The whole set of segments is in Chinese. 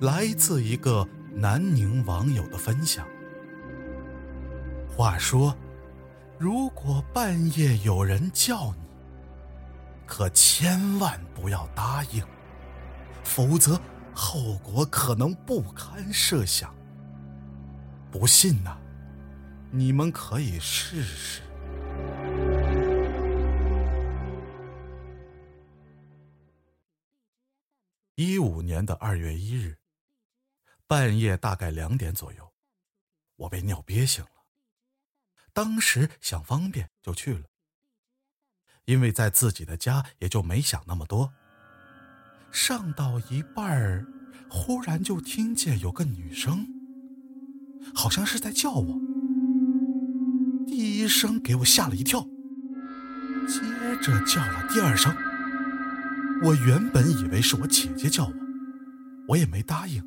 来自一个南宁网友的分享。话说，如果半夜有人叫你，可千万不要答应，否则后果可能不堪设想。不信呐，你们可以试试。一五年的二月一日，半夜大概两点左右，我被尿憋醒了。当时想方便就去了，因为在自己的家也就没想那么多。上到一半儿，忽然就听见有个女声。好像是在叫我，第一声给我吓了一跳，接着叫了第二声。我原本以为是我姐姐叫我，我也没答应，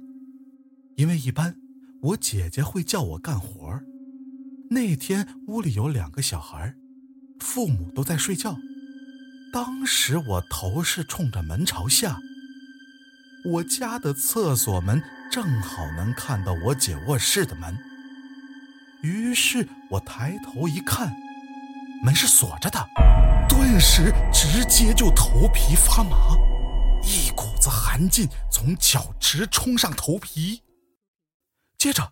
因为一般我姐姐会叫我干活。那天屋里有两个小孩，父母都在睡觉，当时我头是冲着门朝下，我家的厕所门。正好能看到我姐卧室的门，于是我抬头一看，门是锁着的，顿时直接就头皮发麻，一股子寒劲从脚直冲上头皮。接着，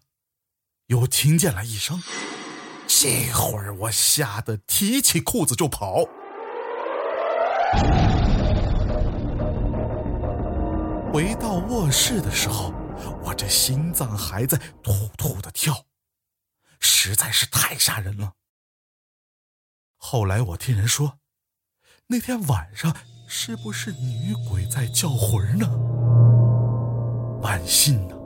又听见了一声，这会儿我吓得提起裤子就跑。回到卧室的时候。我这心脏还在突突的跳，实在是太吓人了。后来我听人说，那天晚上是不是女鬼在叫魂呢？万幸呢，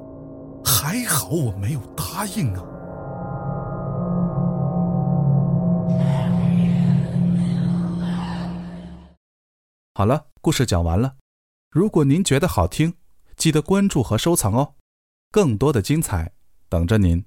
还好我没有答应啊。好了，故事讲完了。如果您觉得好听，记得关注和收藏哦，更多的精彩等着您。